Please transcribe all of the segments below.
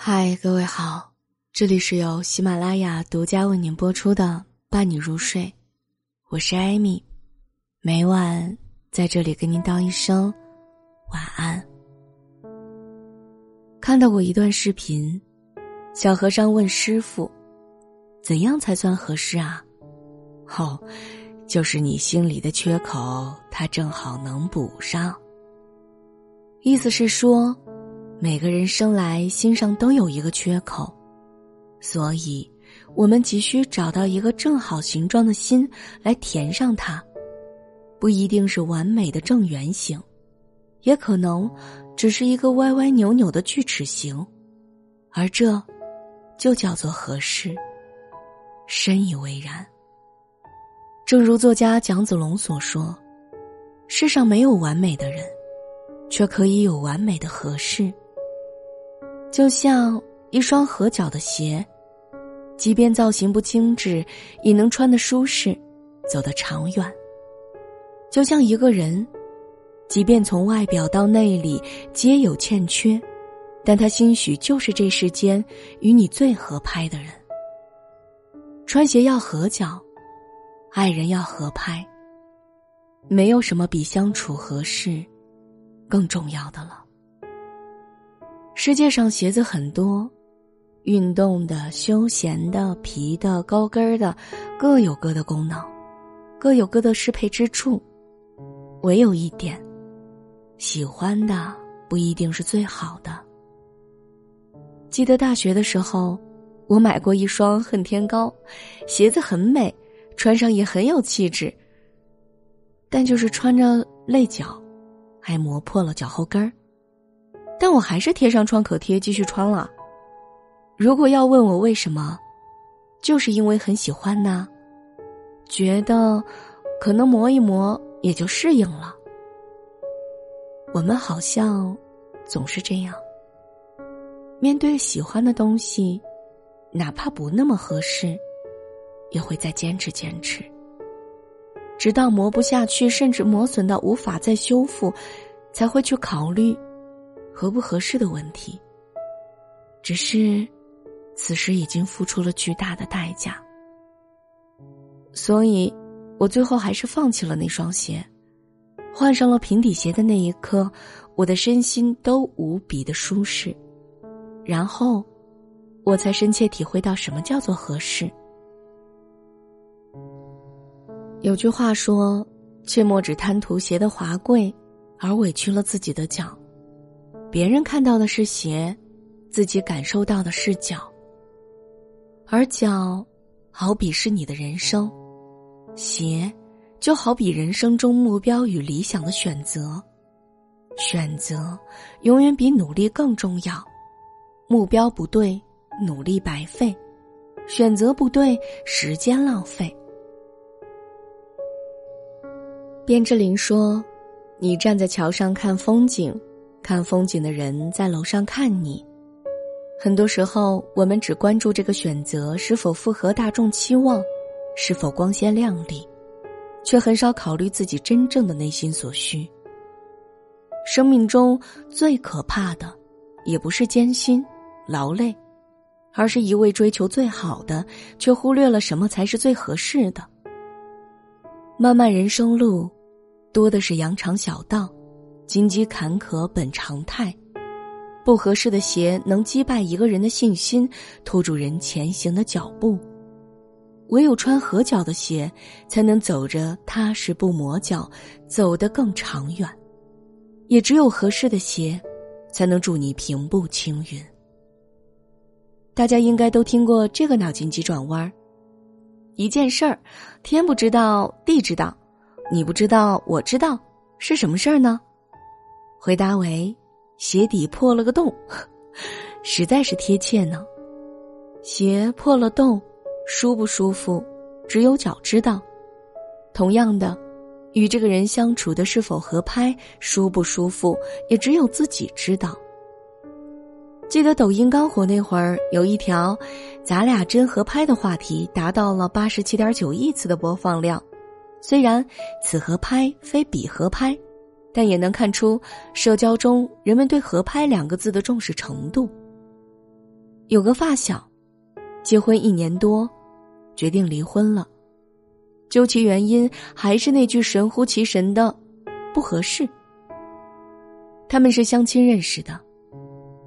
嗨，各位好，这里是由喜马拉雅独家为您播出的《伴你入睡》，我是艾米，每晚在这里跟您道一声晚安。看到过一段视频，小和尚问师傅：“怎样才算合适啊？”哦，就是你心里的缺口，他正好能补上。意思是说。每个人生来心上都有一个缺口，所以，我们急需找到一个正好形状的心来填上它。不一定是完美的正圆形，也可能只是一个歪歪扭扭的锯齿形，而这，就叫做合适。深以为然。正如作家蒋子龙所说：“世上没有完美的人，却可以有完美的合适。”就像一双合脚的鞋，即便造型不精致，也能穿得舒适，走得长远。就像一个人，即便从外表到内里皆有欠缺，但他兴许就是这世间与你最合拍的人。穿鞋要合脚，爱人要合拍，没有什么比相处合适更重要的了。世界上鞋子很多，运动的、休闲的、皮的、高跟的，各有各的功能，各有各的适配之处。唯有一点，喜欢的不一定是最好的。记得大学的时候，我买过一双恨天高，鞋子很美，穿上也很有气质。但就是穿着累脚，还磨破了脚后跟儿。但我还是贴上创可贴继续穿了。如果要问我为什么，就是因为很喜欢呢，觉得可能磨一磨也就适应了。我们好像总是这样，面对喜欢的东西，哪怕不那么合适，也会再坚持坚持，直到磨不下去，甚至磨损到无法再修复，才会去考虑。合不合适的问题，只是此时已经付出了巨大的代价，所以我最后还是放弃了那双鞋，换上了平底鞋的那一刻，我的身心都无比的舒适，然后我才深切体会到什么叫做合适。有句话说：“切莫只贪图鞋的华贵，而委屈了自己的脚。”别人看到的是鞋，自己感受到的是脚。而脚，好比是你的人生；鞋，就好比人生中目标与理想的选择。选择永远比努力更重要。目标不对，努力白费；选择不对，时间浪费。卞之琳说：“你站在桥上看风景。”看风景的人在楼上看你，很多时候我们只关注这个选择是否符合大众期望，是否光鲜亮丽，却很少考虑自己真正的内心所需。生命中最可怕的，也不是艰辛、劳累，而是一味追求最好的，却忽略了什么才是最合适的。漫漫人生路，多的是羊肠小道。荆棘坎坷本常态，不合适的鞋能击败一个人的信心，拖住人前行的脚步。唯有穿合脚的鞋，才能走着踏实不磨脚，走得更长远。也只有合适的鞋，才能助你平步青云。大家应该都听过这个脑筋急转弯儿一件事儿，天不知道地知道，你不知道我知道，是什么事儿呢？回答为：鞋底破了个洞，实在是贴切呢。鞋破了洞，舒不舒服，只有脚知道。同样的，与这个人相处的是否合拍，舒不舒服，也只有自己知道。记得抖音刚火那会儿，有一条“咱俩真合拍”的话题，达到了八十七点九亿次的播放量。虽然此合拍非彼合拍。但也能看出，社交中人们对“合拍”两个字的重视程度。有个发小，结婚一年多，决定离婚了。究其原因，还是那句神乎其神的“不合适”。他们是相亲认识的，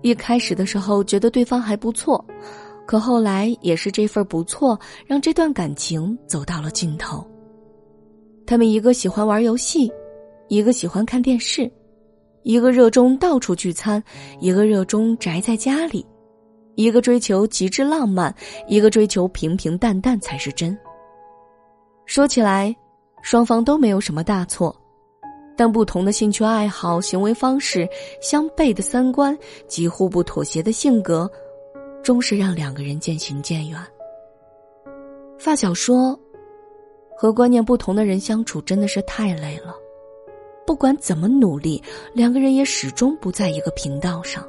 一开始的时候觉得对方还不错，可后来也是这份不错让这段感情走到了尽头。他们一个喜欢玩游戏，一个喜欢看电视，一个热衷到处聚餐，一个热衷宅在家里，一个追求极致浪漫，一个追求平平淡淡才是真。说起来，双方都没有什么大错，但不同的兴趣爱好、行为方式、相悖的三观、几乎不妥协的性格，终是让两个人渐行渐远。发小说：“和观念不同的人相处真的是太累了，不管怎么努力，两个人也始终不在一个频道上。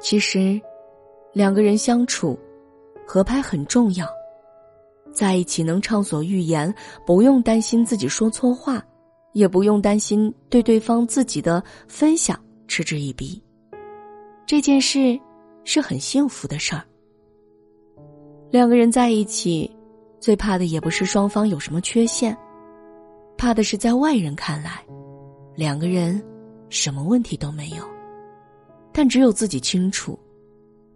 其实，两个人相处，合拍很重要。”在一起能畅所欲言，不用担心自己说错话，也不用担心对对方自己的分享嗤之以鼻。这件事是很幸福的事儿。两个人在一起，最怕的也不是双方有什么缺陷，怕的是在外人看来，两个人什么问题都没有。但只有自己清楚，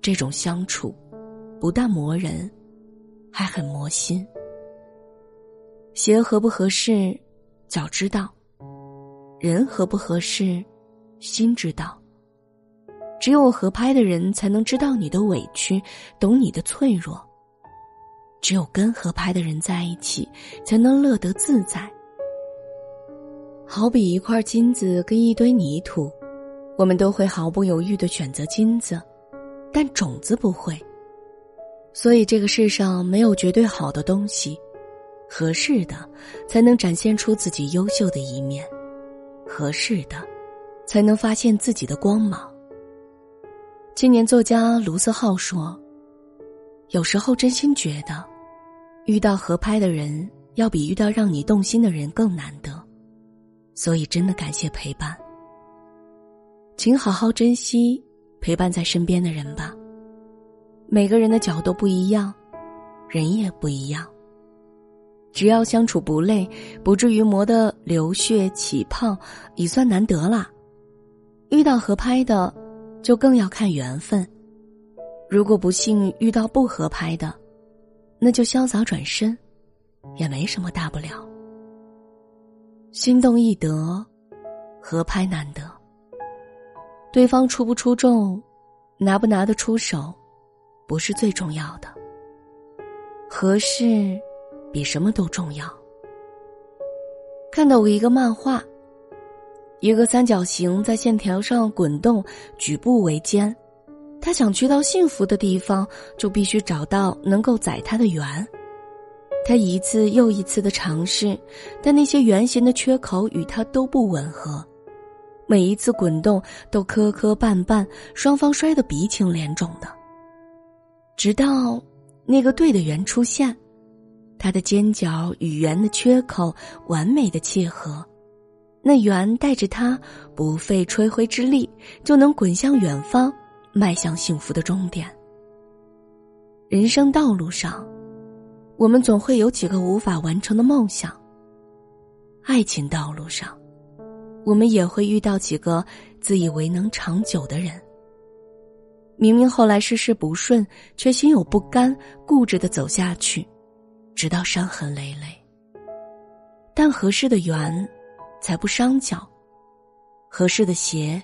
这种相处不但磨人。还很磨心，鞋合不合适，脚知道；人合不合适，心知道。只有合拍的人，才能知道你的委屈，懂你的脆弱。只有跟合拍的人在一起，才能乐得自在。好比一块金子跟一堆泥土，我们都会毫不犹豫的选择金子，但种子不会。所以，这个世上没有绝对好的东西，合适的才能展现出自己优秀的一面，合适的才能发现自己的光芒。青年作家卢思浩说：“有时候真心觉得，遇到合拍的人，要比遇到让你动心的人更难得。所以，真的感谢陪伴，请好好珍惜陪伴在身边的人吧。”每个人的角度不一样，人也不一样。只要相处不累，不至于磨得流血起泡，已算难得啦。遇到合拍的，就更要看缘分。如果不幸遇到不合拍的，那就潇洒转身，也没什么大不了。心动易得，合拍难得。对方出不出众，拿不拿得出手。不是最重要的，合适比什么都重要。看到过一个漫画，一个三角形在线条上滚动，举步维艰。他想去到幸福的地方，就必须找到能够载他的圆。他一次又一次的尝试，但那些圆形的缺口与他都不吻合。每一次滚动都磕磕绊绊，双方摔得鼻青脸肿的。直到那个对的圆出现，它的尖角与圆的缺口完美的契合，那圆带着它不费吹灰之力就能滚向远方，迈向幸福的终点。人生道路上，我们总会有几个无法完成的梦想；爱情道路上，我们也会遇到几个自以为能长久的人。明明后来事事不顺，却心有不甘，固执的走下去，直到伤痕累累。但合适的缘，才不伤脚；合适的鞋，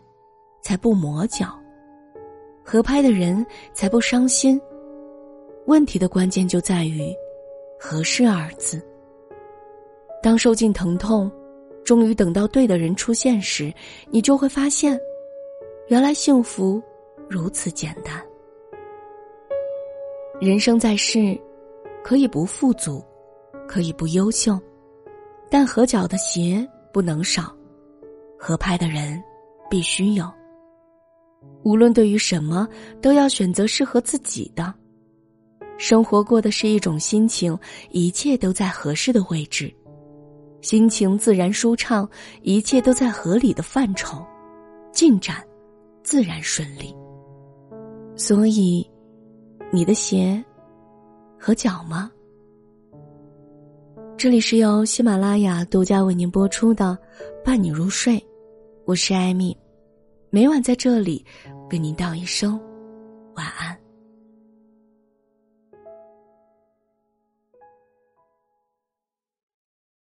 才不磨脚；合拍的人，才不伤心。问题的关键就在于“合适”二字。当受尽疼痛，终于等到对的人出现时，你就会发现，原来幸福。如此简单。人生在世，可以不富足，可以不优秀，但合脚的鞋不能少，合拍的人必须有。无论对于什么，都要选择适合自己的。生活过的是一种心情，一切都在合适的位置，心情自然舒畅，一切都在合理的范畴，进展自然顺利。所以，你的鞋和脚吗？这里是由喜马拉雅独家为您播出的《伴你入睡》，我是艾米，每晚在这里跟您道一声晚安。